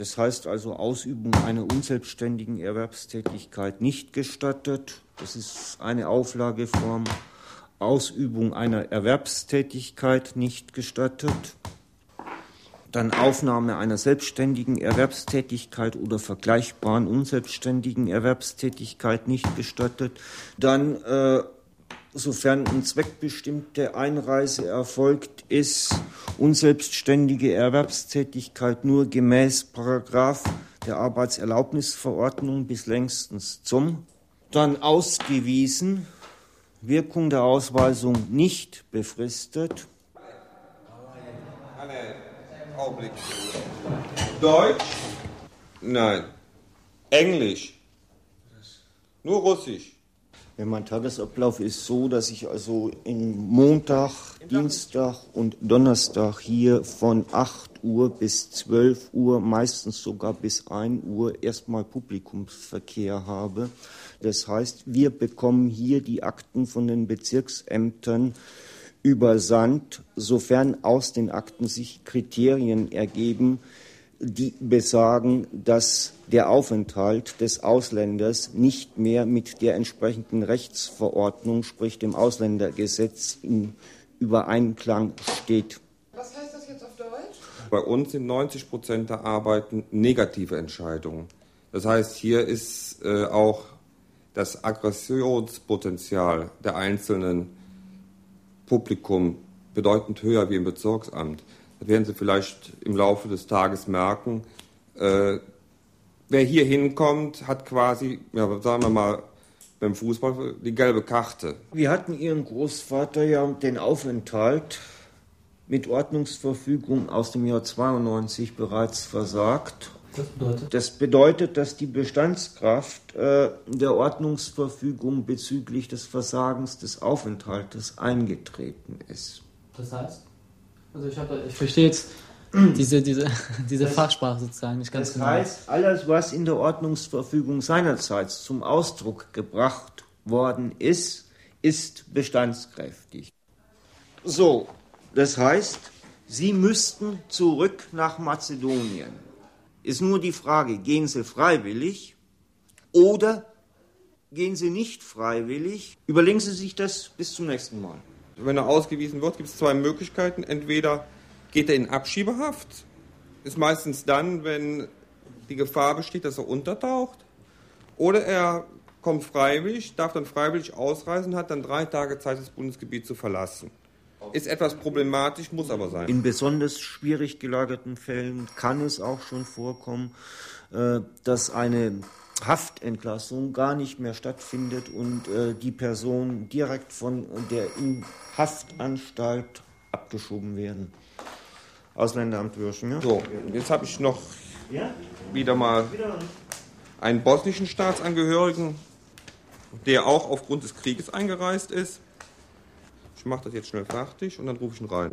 Das heißt also Ausübung einer unselbstständigen Erwerbstätigkeit nicht gestattet. Das ist eine Auflageform. Ausübung einer Erwerbstätigkeit nicht gestattet. Dann Aufnahme einer selbstständigen Erwerbstätigkeit oder vergleichbaren unselbstständigen Erwerbstätigkeit nicht gestattet. Dann äh, sofern eine zweckbestimmte Einreise erfolgt ist, unselbstständige Erwerbstätigkeit nur gemäß Paragraph der Arbeitserlaubnisverordnung bis längstens zum. Dann ausgewiesen, Wirkung der Ausweisung nicht befristet. Augenblick. Deutsch? Nein. Englisch? Nur Russisch? Ja, mein Tagesablauf ist so, dass ich also in Montag, Dienstag und Donnerstag hier von 8 Uhr bis 12 Uhr, meistens sogar bis 1 Uhr, erstmal Publikumsverkehr habe. Das heißt, wir bekommen hier die Akten von den Bezirksämtern übersandt, sofern aus den Akten sich Kriterien ergeben, die besagen, dass der Aufenthalt des Ausländers nicht mehr mit der entsprechenden Rechtsverordnung, sprich dem Ausländergesetz, in Übereinklang steht. Was heißt das jetzt auf Deutsch? Bei uns sind 90 Prozent der Arbeiten negative Entscheidungen. Das heißt, hier ist äh, auch das Aggressionspotenzial der einzelnen Publikum bedeutend höher wie im Bezirksamt. Das werden Sie vielleicht im Laufe des Tages merken. Äh, wer hier hinkommt, hat quasi, ja, sagen wir mal, beim Fußball die gelbe Karte. Wir hatten Ihren Großvater ja den Aufenthalt mit Ordnungsverfügung aus dem Jahr 92 bereits versagt. Das bedeutet? Das bedeutet, dass die Bestandskraft äh, der Ordnungsverfügung bezüglich des Versagens des Aufenthaltes eingetreten ist. Das heißt? Also ich, hab, ich verstehe jetzt diese, diese, diese Das- Fachsprache sozusagen nicht ganz Das genau. heißt, alles, was in der Ordnungsverfügung seinerzeit zum Ausdruck gebracht worden ist, ist bestandskräftig. So, das heißt, Sie müssten zurück nach Mazedonien. Ist nur die Frage, gehen Sie freiwillig oder gehen Sie nicht freiwillig? Überlegen Sie sich das bis zum nächsten Mal. Wenn er ausgewiesen wird, gibt es zwei Möglichkeiten. Entweder geht er in Abschiebehaft, ist meistens dann, wenn die Gefahr besteht, dass er untertaucht, oder er kommt freiwillig, darf dann freiwillig ausreisen, hat dann drei Tage Zeit, das Bundesgebiet zu verlassen. Ist etwas problematisch, muss aber sein. In besonders schwierig gelagerten Fällen kann es auch schon vorkommen, äh, dass eine Haftentlassung gar nicht mehr stattfindet und äh, die Person direkt von der in Haftanstalt abgeschoben werden. Ausländeramt Würschen, ja? So, jetzt habe ich noch Ja? wieder mal einen bosnischen Staatsangehörigen, der auch aufgrund des Krieges eingereist ist. Ich mache das jetzt schnell fertig und dann rufe ich ihn rein.